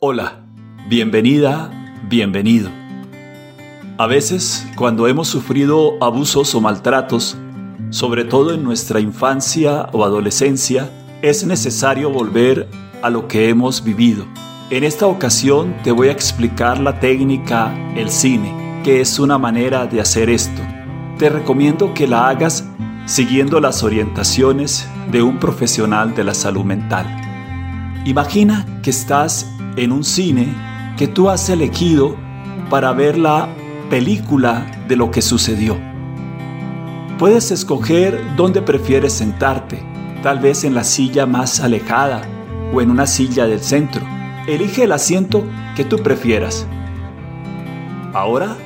Hola, bienvenida, bienvenido. A veces, cuando hemos sufrido abusos o maltratos, sobre todo en nuestra infancia o adolescencia, es necesario volver a lo que hemos vivido. En esta ocasión te voy a explicar la técnica el cine, que es una manera de hacer esto. Te recomiendo que la hagas siguiendo las orientaciones de un profesional de la salud mental. Imagina que estás en un cine que tú has elegido para ver la película de lo que sucedió. Puedes escoger dónde prefieres sentarte, tal vez en la silla más alejada o en una silla del centro. Elige el asiento que tú prefieras. Ahora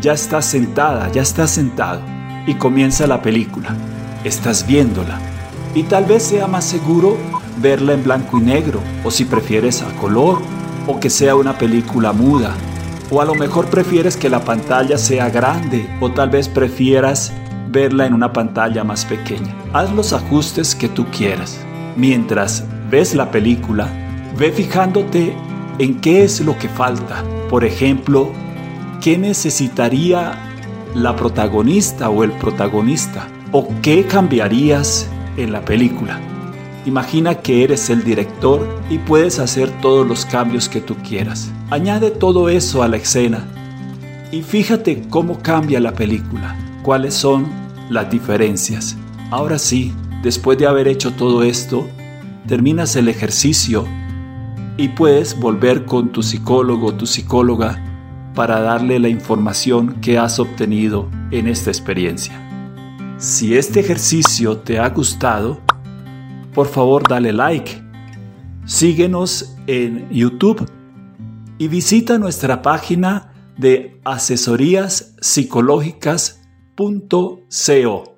ya estás sentada, ya estás sentado y comienza la película. Estás viéndola y tal vez sea más seguro verla en blanco y negro o si prefieres a color o que sea una película muda. O a lo mejor prefieres que la pantalla sea grande o tal vez prefieras verla en una pantalla más pequeña. Haz los ajustes que tú quieras. Mientras ves la película, ve fijándote en qué es lo que falta. Por ejemplo, ¿qué necesitaría la protagonista o el protagonista? ¿O qué cambiarías en la película? Imagina que eres el director y puedes hacer todos los cambios que tú quieras. Añade todo eso a la escena y fíjate cómo cambia la película, cuáles son las diferencias. Ahora sí, después de haber hecho todo esto, terminas el ejercicio y puedes volver con tu psicólogo o tu psicóloga para darle la información que has obtenido en esta experiencia. Si este ejercicio te ha gustado, por favor dale like. Síguenos en YouTube y visita nuestra página de asesorías psicológicas.co.